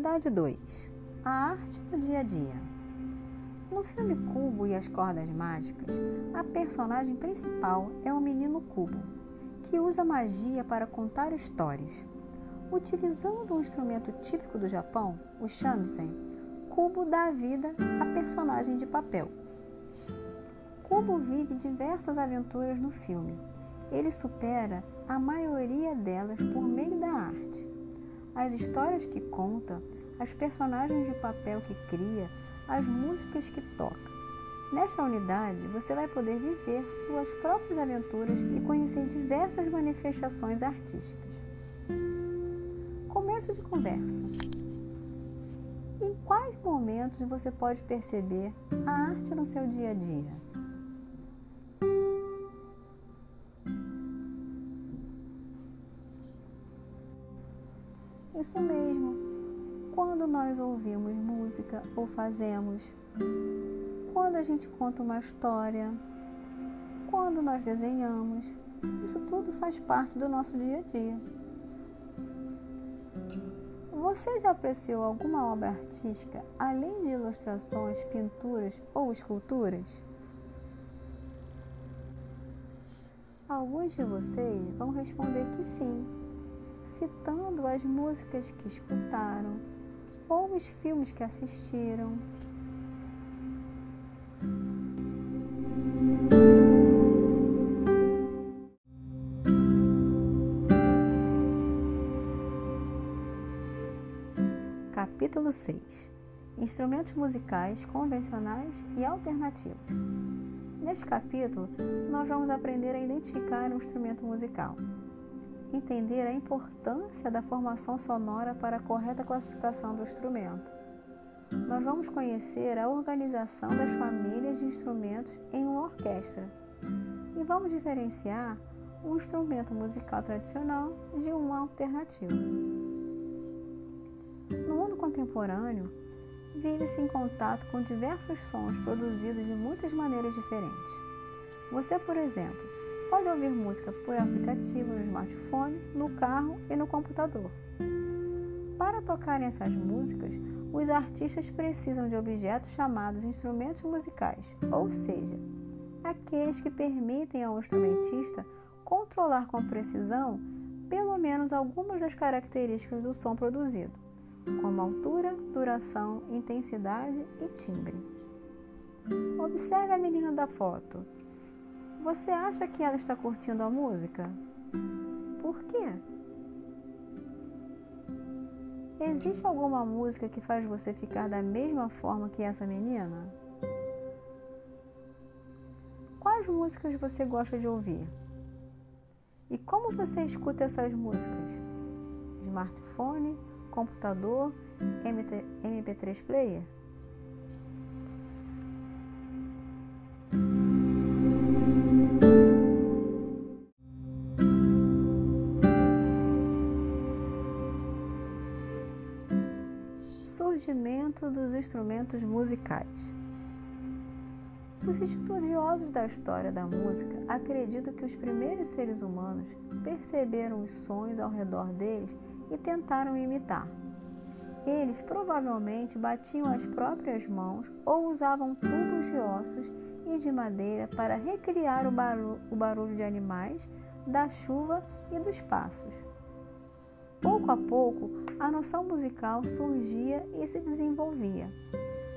Unidade 2 A arte do dia a dia. No filme Cubo e as Cordas Mágicas, a personagem principal é o menino Cubo, que usa magia para contar histórias. Utilizando um instrumento típico do Japão, o shamisen, Cubo dá vida à personagem de papel. Cubo vive diversas aventuras no filme. Ele supera a maioria delas por meio da arte. As histórias que conta, as personagens de papel que cria, as músicas que toca. Nessa unidade, você vai poder viver suas próprias aventuras e conhecer diversas manifestações artísticas. Começo de conversa. Em quais momentos você pode perceber a arte no seu dia a dia? Isso mesmo. Quando nós ouvimos música ou fazemos, quando a gente conta uma história, quando nós desenhamos, isso tudo faz parte do nosso dia a dia. Você já apreciou alguma obra artística além de ilustrações, pinturas ou esculturas? Alguns de vocês vão responder que sim citando as músicas que escutaram ou os filmes que assistiram. Capítulo 6 Instrumentos musicais convencionais e alternativos. Neste capítulo, nós vamos aprender a identificar um instrumento musical entender a importância da formação sonora para a correta classificação do instrumento. Nós vamos conhecer a organização das famílias de instrumentos em uma orquestra e vamos diferenciar um instrumento musical tradicional de um alternativo. No mundo contemporâneo, vive-se em contato com diversos sons produzidos de muitas maneiras diferentes. Você, por exemplo, pode ouvir música por aplicativo no smartphone, no carro e no computador. Para tocarem essas músicas, os artistas precisam de objetos chamados instrumentos musicais, ou seja, aqueles que permitem ao instrumentista controlar com precisão pelo menos algumas das características do som produzido, como altura, duração, intensidade e timbre. Observe a menina da foto. Você acha que ela está curtindo a música? Por quê? Existe alguma música que faz você ficar da mesma forma que essa menina? Quais músicas você gosta de ouvir? E como você escuta essas músicas? Smartphone, computador, MP3 player? Surgimento dos instrumentos musicais. Os estudiosos da história da música acreditam que os primeiros seres humanos perceberam os sons ao redor deles e tentaram imitar. Eles provavelmente batiam as próprias mãos ou usavam tubos de ossos e de madeira para recriar o barulho, de animais, da chuva e dos passos. Pouco a pouco, a noção musical surgia e se desenvolvia.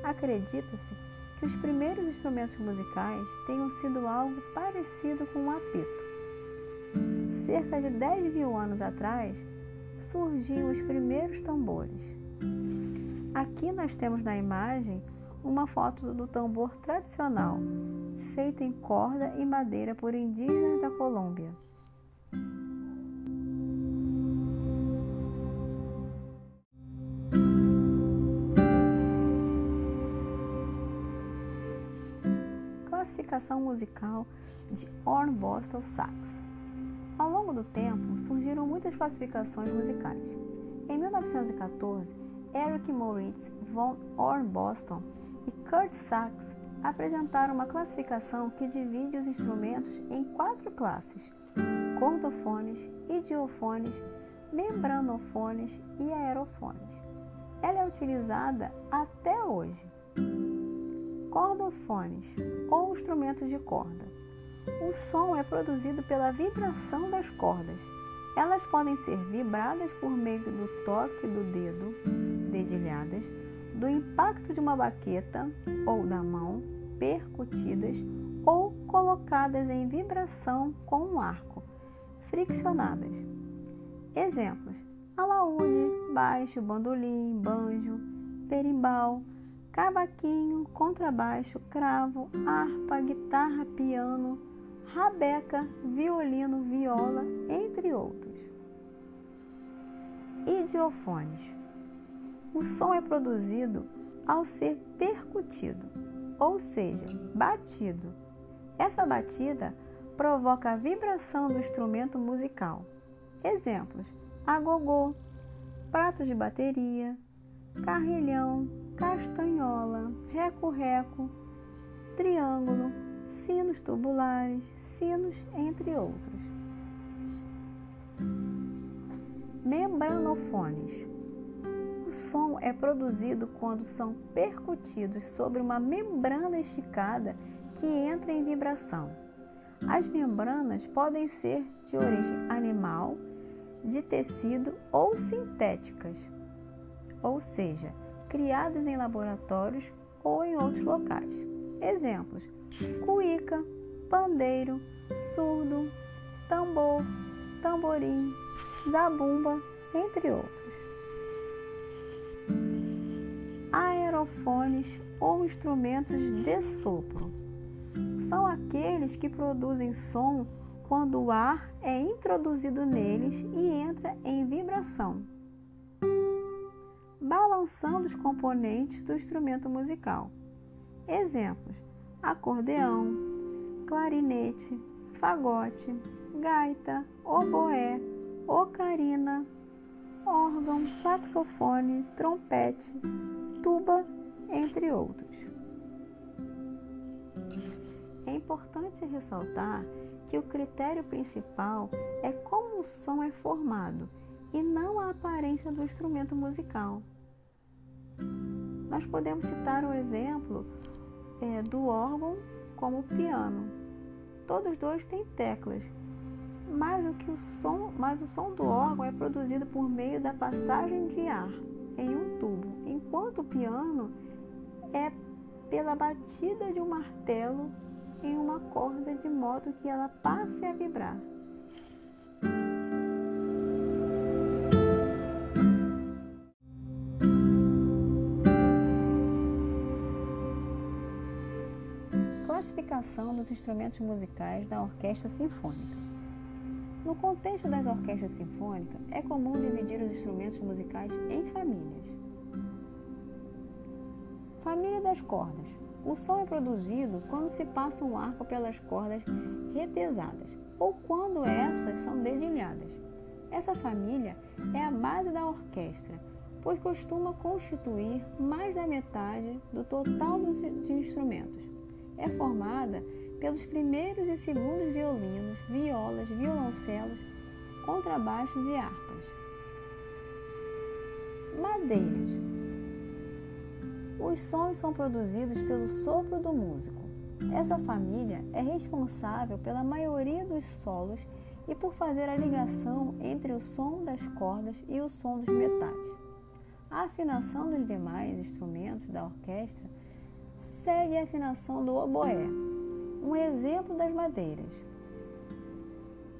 Acredita-se que os primeiros instrumentos musicais tenham sido algo parecido com um apito. Cerca de 10 mil anos atrás, surgiam os primeiros tambores. Aqui nós temos na imagem uma foto do tambor tradicional, feito em corda e madeira por indígenas da Colômbia. Classificação musical de Hornbostel Sax. Ao longo do tempo, surgiram muitas classificações musicais. Em 1914, Eric Moritz von Hornbostel e Kurt Sachs apresentaram uma classificação que divide os instrumentos em quatro classes: cordofones, idiofones, membranofones e aerofones. ela é utilizada até hoje. Cordofones ou instrumentos de corda. O som é produzido pela vibração das cordas. Elas podem ser vibradas por meio do toque do dedo, dedilhadas, do impacto de uma baqueta ou da mão, percutidas ou colocadas em vibração com um arco, friccionadas. Exemplos: alaúde, baixo, bandolim, banjo, perimbau, cavaquinho, contrabaixo, cravo, harpa, guitarra, piano, rabeca, violino, viola, entre outros. Idiofones. O som é produzido ao ser percutido, ou seja, batido. Essa batida provoca a vibração do instrumento musical. Exemplos: agogô, prato de bateria, carrilhão, castanhola, reco-reco, triângulo, sinos tubulares, sinos, entre outros. Membranofones. O som é produzido quando são percutidos sobre uma membrana esticada que entra em vibração. As membranas podem ser de origem animal, de tecido ou sintéticas, ou seja, criadas em laboratórios ou em outros locais. Exemplos: cuíca, pandeiro, surdo, tambor, tamborim, zabumba, entre outros. Aerofones ou instrumentos de sopro são aqueles que produzem som quando o ar é introduzido neles e entra em vibração, balançando os componentes do instrumento musical. Exemplos: acordeão, clarinete, fagote, gaita, oboé, ocarina, órgão, saxofone, trompete, tuba, entre outros. É importante ressaltar que o critério principal é como o som é formado e não a aparência do instrumento musical. Nós podemos citar o exemplo é, do órgão como o piano. Todos dois têm teclas, mas o, que o, som, mas o som do órgão é produzido por meio da passagem de ar em um tubo, enquanto o piano é pela batida de um martelo em uma corda de modo que ela passe a vibrar. Dos instrumentos musicais da orquestra sinfônica. No contexto das orquestras sinfônicas, é comum dividir os instrumentos musicais em famílias. Família das cordas. O som é produzido quando se passa um arco pelas cordas retesadas ou quando essas são dedilhadas. Essa família é a base da orquestra, pois costuma constituir mais da metade do total dos instrumentos. É formada pelos primeiros e segundos violinos, violas, violoncelos, contrabaixos e harpas. Madeiras. Os sons são produzidos pelo sopro do músico. Essa família é responsável pela maioria dos solos e por fazer a ligação entre o som das cordas e o som dos metais. A afinação dos demais instrumentos da orquestra segue a afinação do oboé, um exemplo das madeiras.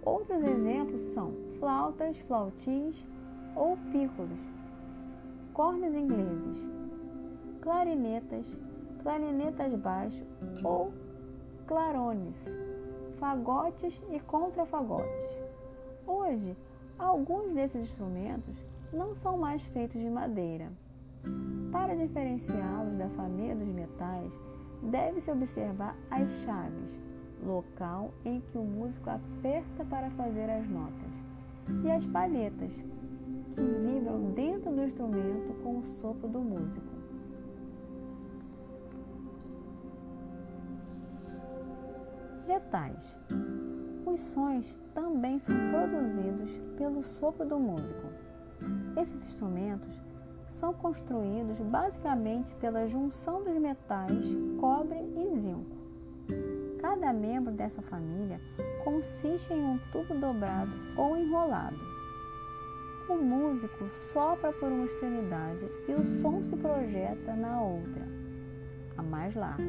Outros exemplos são flautas, flautins ou pícolos, cornes ingleses, clarinetas, clarinetas baixo ou clarones, fagotes e contrafagotes. Hoje, alguns desses instrumentos não são mais feitos de madeira. Para diferenciá-los da família dos metais, deve-se observar as chaves, local em que o músico aperta para fazer as notas, e as palhetas, que vibram dentro do instrumento com o sopro do músico. Metais. Os sons também são produzidos pelo sopro do músico. Esses instrumentos são construídos basicamente pela junção dos metais cobre e zinco. Cada membro dessa família consiste em um tubo dobrado ou enrolado. O músico sopra por uma extremidade e o som se projeta na outra, a mais larga.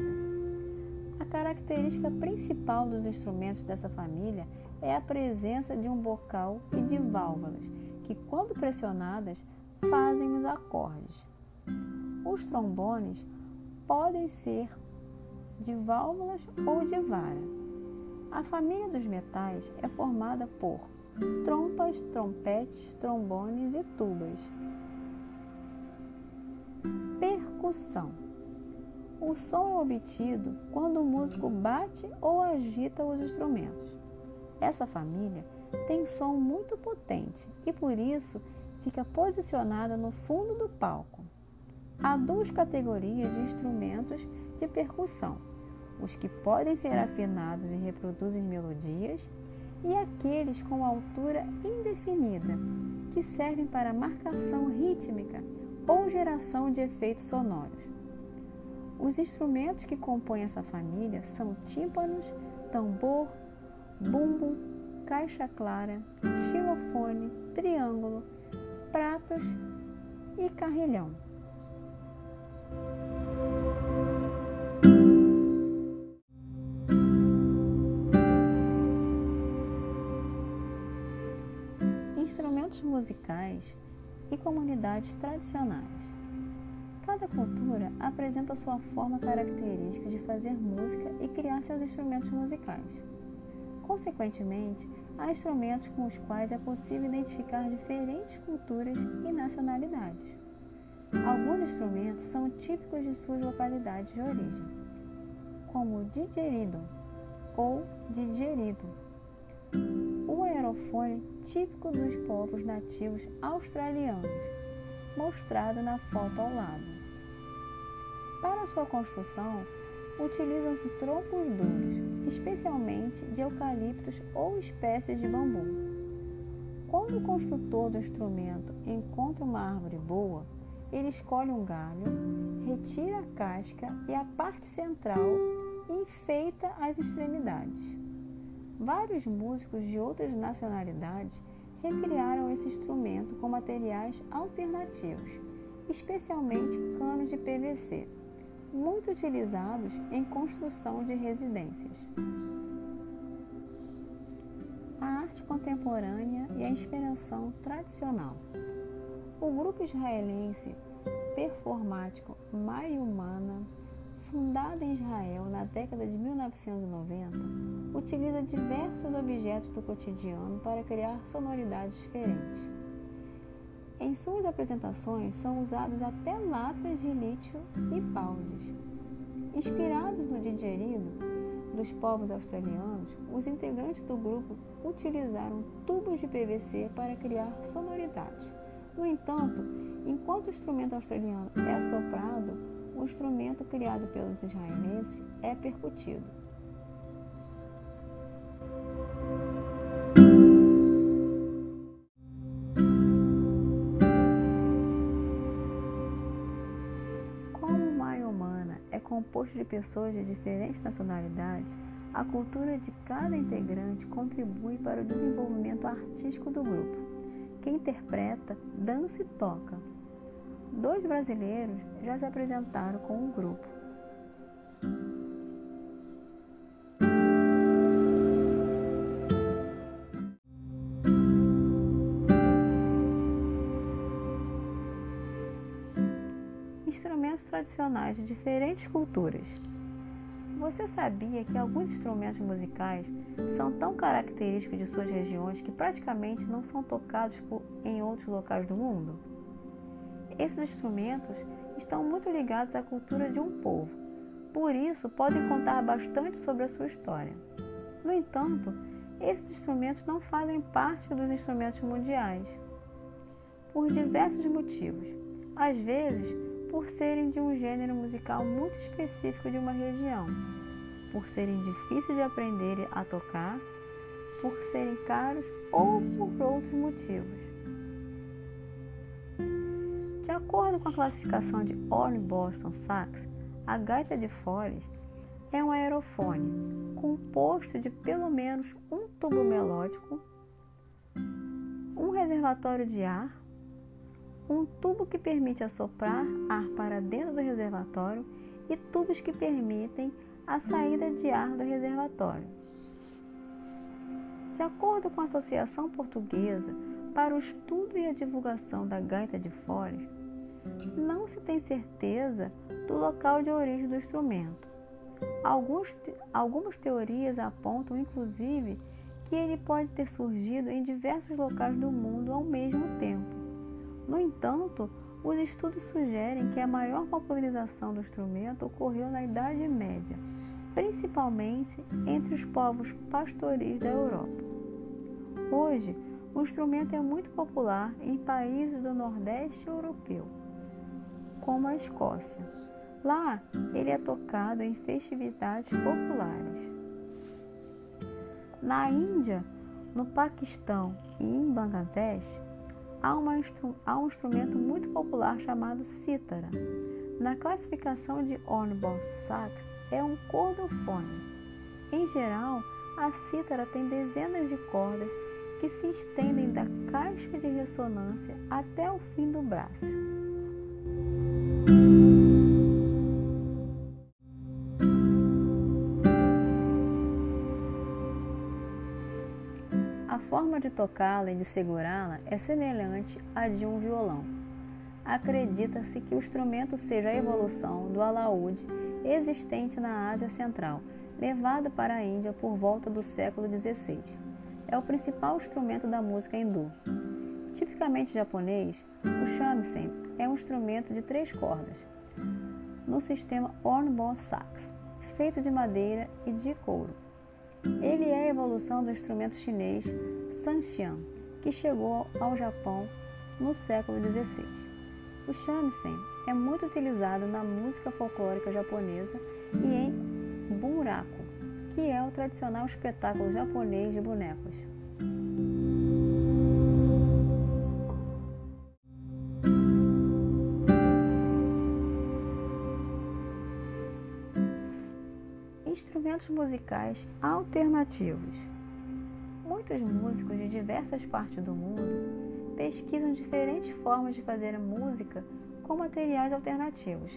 A característica principal dos instrumentos dessa família é a presença de um bocal e de válvulas, que, quando pressionadas, fazem os acordes. Os trombones podem ser de válvulas ou de vara. A família dos metais é formada por trompas, trompetes, trombones e tubas. Percussão. O som é obtido quando o músico bate ou agita os instrumentos. Essa família tem som muito potente e por isso fica posicionada no fundo do palco. Há duas categorias de instrumentos de percussão: os que podem ser afinados e reproduzem melodias, e aqueles com altura indefinida, que servem para marcação rítmica ou geração de efeitos sonoros. Os instrumentos que compõem essa família são tímpanos, tambor, bumbo, caixa clara, xilofone, triângulo, pratos e carrilhão. Instrumentos musicais e comunidades tradicionais. Cada cultura apresenta sua forma característica de fazer música e criar seus instrumentos musicais. Consequentemente, há instrumentos com os quais é possível identificar diferentes culturas e nacionalidades. Alguns instrumentos são típicos de suas localidades de origem, como o didgeridoo ou didgeridoo, o aerofone típico dos povos nativos australianos, mostrado na foto ao lado. Para sua construção, utilizam-se troncos duros, especialmente de eucaliptos ou espécies de bambu. Quando o construtor do instrumento encontra uma árvore boa, ele escolhe um galho, retira a casca e a parte central e enfeita as extremidades. Vários músicos de outras nacionalidades recriaram esse instrumento com materiais alternativos, especialmente canos de PVC muito utilizados em construção de residências. A arte contemporânea e a inspiração tradicional. O grupo israelense performático Mayumana, fundado em Israel na década de 1990, utiliza diversos objetos do cotidiano para criar sonoridades diferentes. Em suas apresentações são usados até latas de lítio e baldes. Inspirados no didgeridoo dos povos australianos, os integrantes do grupo utilizaram tubos de PVC para criar sonoridade. No entanto, enquanto o instrumento australiano é soprado, o instrumento criado pelos israelenses é percutido. Composto de pessoas de diferentes nacionalidades, a cultura de cada integrante contribui para o desenvolvimento artístico do grupo, que interpreta, dança e toca. Dois brasileiros já se apresentaram com o grupo. Tradicionais de diferentes culturas. Você sabia que alguns instrumentos musicais são tão característicos de suas regiões que praticamente não são tocados em outros locais do mundo? Esses instrumentos estão muito ligados à cultura de um povo, por isso podem contar bastante sobre a sua história. No entanto, esses instrumentos não fazem parte dos instrumentos mundiais, por diversos motivos. Às vezes, por serem de um gênero musical muito específico de uma região, por serem difíceis de aprender a tocar, por serem caros ou por outros motivos. De acordo com a classificação de Orne Boston Sachs, a gaita de foles é um aerofone composto de pelo menos um tubo melódico, um reservatório de ar, um tubo que permite assoprar ar para dentro do reservatório e tubos que permitem a saída de ar do reservatório. De acordo com a Associação Portuguesa para o Estudo e a Divulgação da Gaita de Foles, não se tem certeza do local de origem do instrumento. Alguns, algumas teorias apontam, inclusive, que ele pode ter surgido em diversos locais do mundo ao mesmo tempo. No entanto, os estudos sugerem que a maior popularização do instrumento ocorreu na Idade Média, principalmente entre os povos pastoris da Europa. Hoje, o instrumento é muito popular em países do Nordeste europeu, como a Escócia. Lá, ele é tocado em festividades populares. Na Índia, no Paquistão e em Bangladesh, há, uma, há um instrumento muito popular chamado cítara. Na classificação de Hornball Sachs, é um cordofone. Em geral, a cítara tem dezenas de cordas que se estendem da caixa de ressonância até o fim do braço. Forma de tocá-la e de segurá-la é semelhante à de um violão. Acredita-se que o instrumento seja a evolução do alaúde existente na Ásia Central, levado para a Índia por volta do século XVI. É o principal instrumento da música hindu. Tipicamente japonês, o shamisen é um instrumento de três cordas, no sistema hornball sax, feito de madeira e de couro. Ele é a evolução do instrumento chinês sanxian, que chegou ao Japão no século XVI. O shamisen é muito utilizado na música folclórica japonesa e em bunraku, que é o tradicional espetáculo japonês de bonecos. Instrumentos musicais alternativos. Muitos músicos de diversas partes do mundo pesquisam diferentes formas de fazer música com materiais alternativos,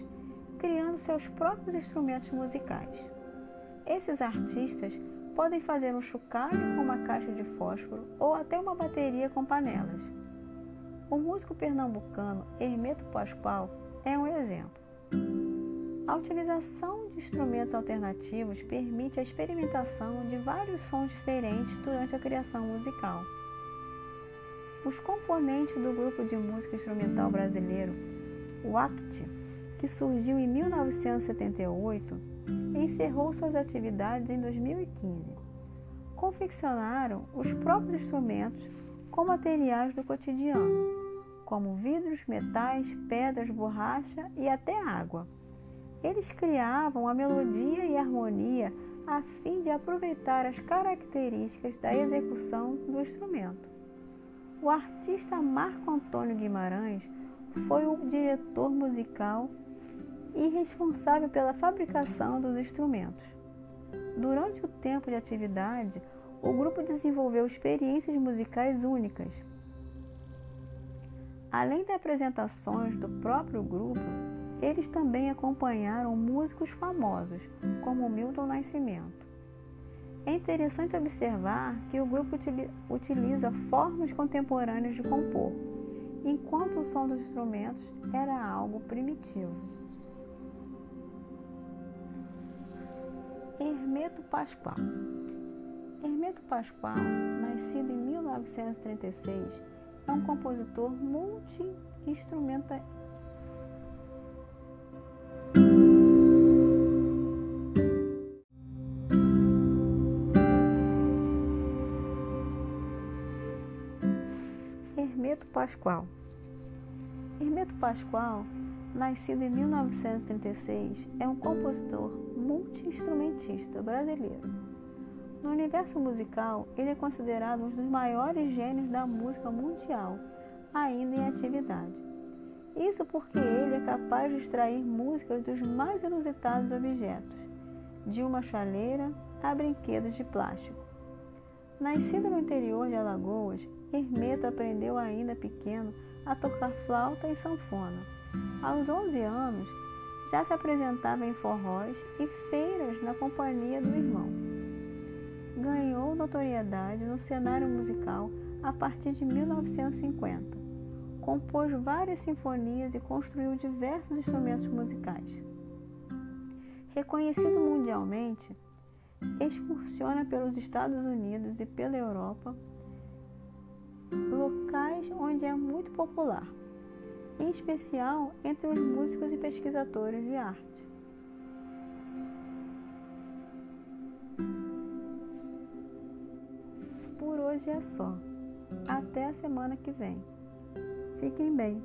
criando seus próprios instrumentos musicais. Esses artistas podem fazer um chocalho com uma caixa de fósforo ou até uma bateria com panelas. O músico pernambucano Hermeto Pascoal é um exemplo. A utilização de instrumentos alternativos permite a experimentação de vários sons diferentes durante a criação musical. Os componentes do grupo de música instrumental brasileiro, o ACT, que surgiu em 1978, encerrou suas atividades em 2015. Confeccionaram os próprios instrumentos com materiais do cotidiano, como vidros, metais, pedras, borracha e até água eles criavam a melodia e a harmonia a fim de aproveitar as características da execução do instrumento. O artista Marco Antônio Guimarães foi o diretor musical e responsável pela fabricação dos instrumentos. Durante o tempo de atividade, o grupo desenvolveu experiências musicais únicas. Além de apresentações do próprio grupo, eles também acompanharam músicos famosos, como Milton Nascimento. É interessante observar que o grupo utiliza formas contemporâneas de compor, enquanto o som dos instrumentos era algo primitivo. Hermeto Pascoal Hermeto Pascoal, nascido em 1936, é um compositor multi-instrumentista Pascoal. Hermeto Pascoal, nascido em 1936, é um compositor multi-instrumentista brasileiro. No universo musical, ele é considerado um dos maiores gênios da música mundial, ainda em atividade. Isso porque ele é capaz de extrair músicas dos mais inusitados objetos, de uma chaleira a brinquedos de plástico. Nascido no interior de Alagoas, Hermeto aprendeu ainda pequeno a tocar flauta e sanfona. Aos 11 anos, já se apresentava em forróis e feiras na companhia do irmão. Ganhou notoriedade no cenário musical a partir de 1950. Compôs várias sinfonias e construiu diversos instrumentos musicais. Reconhecido mundialmente, excursiona pelos Estados Unidos e pela Europa, locais onde é muito popular em especial entre os músicos e pesquisadores de arte. Por hoje é só. Até a semana que vem. Fiquem bem.